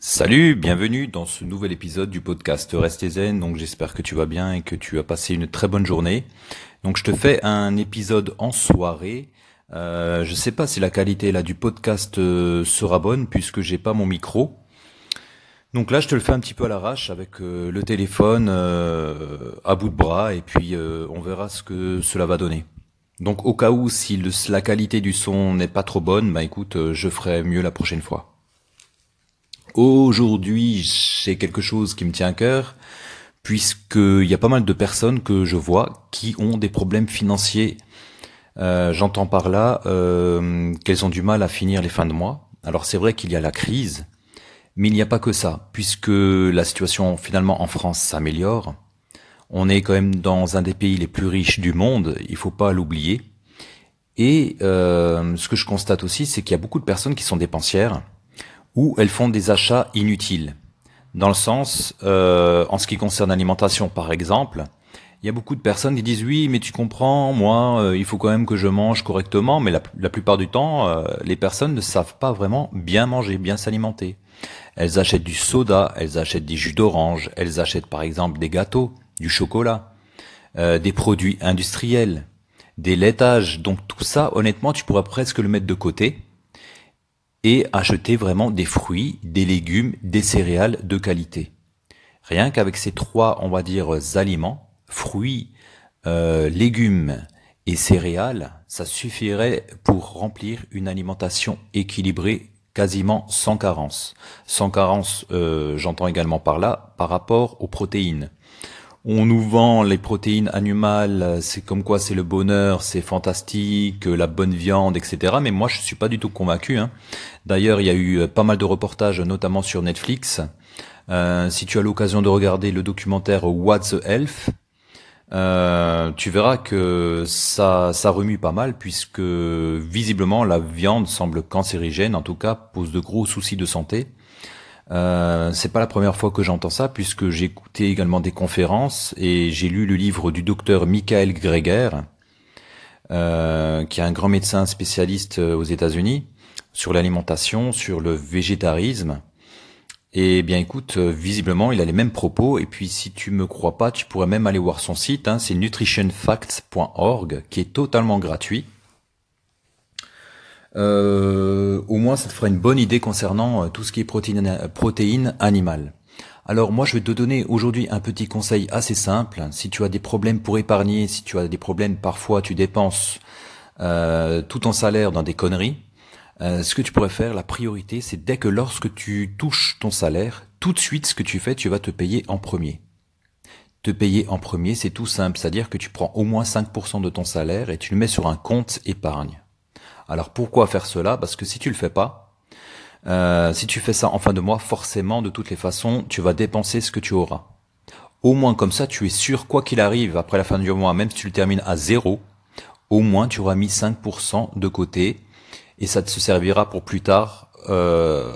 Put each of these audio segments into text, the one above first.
Salut, bienvenue dans ce nouvel épisode du podcast Restez Zen. Donc j'espère que tu vas bien et que tu as passé une très bonne journée. Donc je te fais un épisode en soirée. Euh, je sais pas si la qualité là du podcast euh, sera bonne puisque j'ai pas mon micro. Donc là je te le fais un petit peu à l'arrache avec euh, le téléphone euh, à bout de bras et puis on verra ce que cela va donner. Donc au cas où si la qualité du son n'est pas trop bonne, bah écoute, je ferai mieux la prochaine fois. Aujourd'hui, j'ai quelque chose qui me tient à cœur, puisqu'il y a pas mal de personnes que je vois qui ont des problèmes financiers. Euh, j'entends par là euh, qu'elles ont du mal à finir les fins de mois. Alors c'est vrai qu'il y a la crise, mais il n'y a pas que ça, puisque la situation finalement en France s'améliore. On est quand même dans un des pays les plus riches du monde, il faut pas l'oublier. Et euh, ce que je constate aussi, c'est qu'il y a beaucoup de personnes qui sont dépensières ou elles font des achats inutiles. Dans le sens, euh, en ce qui concerne l'alimentation par exemple, il y a beaucoup de personnes qui disent oui, mais tu comprends, moi, euh, il faut quand même que je mange correctement, mais la, plupart du temps, euh, les personnes ne savent pas vraiment bien manger, bien s'alimenter. Elles achètent du soda, elles achètent des jus d'orange, elles achètent par exemple des gâteaux, du chocolat, des produits industriels, des laitages. Donc tout ça, honnêtement, tu pourrais presque le mettre de côté et acheter vraiment des fruits, des légumes, des céréales de qualité. Rien qu'avec ces trois, on va dire, aliments, fruits, euh, légumes et céréales, ça suffirait pour remplir une alimentation équilibrée quasiment sans carence. Sans carence, euh, j'entends également par là, par rapport aux protéines on nous vend les protéines animales, c'est comme quoi c'est le bonheur, c'est fantastique, la bonne viande, etc. Mais moi, je suis pas du tout convaincu. Hein. D'ailleurs, il y a eu euh, pas mal de reportages, notamment sur Netflix. Euh, si tu as l'occasion de regarder le documentaire What's the Health, euh, tu verras que ça, ça remue pas mal puisque visiblement la viande semble cancérigène, en tout cas pose de gros soucis de santé. Euh, c'est pas la première fois que j'entends ça, puisque j'ai écouté également des conférences et j'ai lu le livre du docteur Michael Greger, euh, qui est un grand médecin spécialiste euh, aux États-Unis sur l'alimentation, sur le végétarisme. Et bien écoute, visiblement, il a les mêmes propos. Et puis, si tu me crois pas, tu pourrais même aller voir son site. Hein, c'est nutritionfacts.org, qui est totalement gratuit. Euh, au moins ça te fera une bonne idée concernant euh, tout ce qui est protéines protéine animale. Alors moi je vais te donner aujourd'hui un petit conseil assez simple. Si tu as des problèmes pour épargner, si tu as des problèmes parfois tu dépenses euh, tout ton salaire dans des conneries, ce que tu pourrais faire, la priorité, c'est dès que lorsque tu touches ton salaire, tout de suite ce que tu fais, tu vas te payer en premier. Te payer en premier, c'est tout simple, c'est-à-dire que tu prends au moins 5% de ton salaire et tu le mets sur un compte épargne. Alors pourquoi faire cela? Parce que si tu le fais pas, euh, si tu fais ça en fin de mois, forcément, de toutes les façons, tu vas dépenser ce que tu auras. Au moins comme ça, tu es sûr, quoi qu'il arrive, après la fin du mois, même si tu le termines à zéro, au moins tu auras mis 5% de côté et ça te servira pour plus tard euh,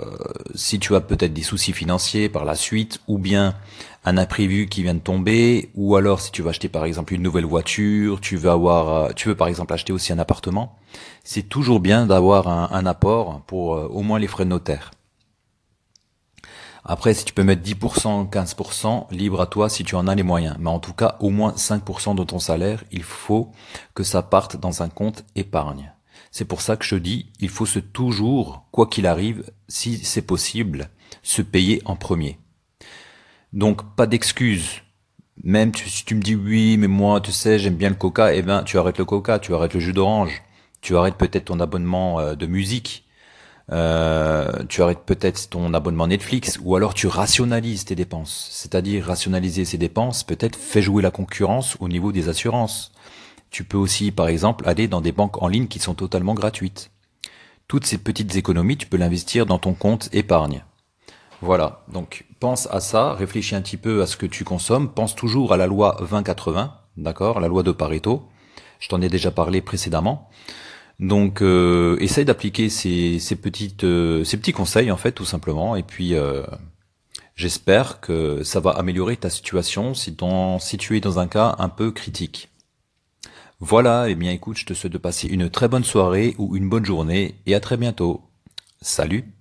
si tu as peut-être des soucis financiers par la suite, ou bien un imprévu qui vient de tomber, ou alors si tu vas acheter par exemple une nouvelle voiture, tu veux avoir, euh, tu veux par exemple acheter aussi un appartement, c'est toujours bien d'avoir un, apport pour euh, au moins les frais de notaire. Après, si tu peux mettre 10%, 15%, libre à toi si tu en as les moyens. Mais en tout cas, au moins 5% de ton salaire, il faut que ça parte dans un compte épargne. C'est pour ça que je dis, il faut se toujours, quoi qu'il arrive, si c'est possible, se payer en premier. Donc pas d'excuses. Même si tu me dis oui, mais moi, tu sais, j'aime bien le coca, eh ben, tu arrêtes le coca, tu arrêtes le jus d'orange, tu arrêtes peut-être ton abonnement euh, de musique, euh, tu arrêtes peut-être ton abonnement Netflix, ou alors tu rationalises tes dépenses. C'est-à-dire rationaliser ses dépenses, peut-être fait jouer la concurrence au niveau des assurances. Tu peux aussi, par exemple, aller dans des banques en ligne qui sont totalement gratuites. Toutes ces petites économies, tu peux l'investir dans ton compte épargne. Voilà, donc pense à ça, réfléchis un petit peu à ce que tu consommes, pense toujours à la loi 2080, d'accord, la loi de Pareto. Je t'en ai déjà parlé précédemment. Donc, euh, essaye d'appliquer ces, petites, euh, ces petits conseils en fait, tout simplement. Et puis, euh, j'espère que ça va améliorer ta situation si, ton, si tu es dans un cas un peu critique. Voilà, et eh bien écoute, je te souhaite de passer une très bonne soirée ou une bonne journée et à très bientôt. Salut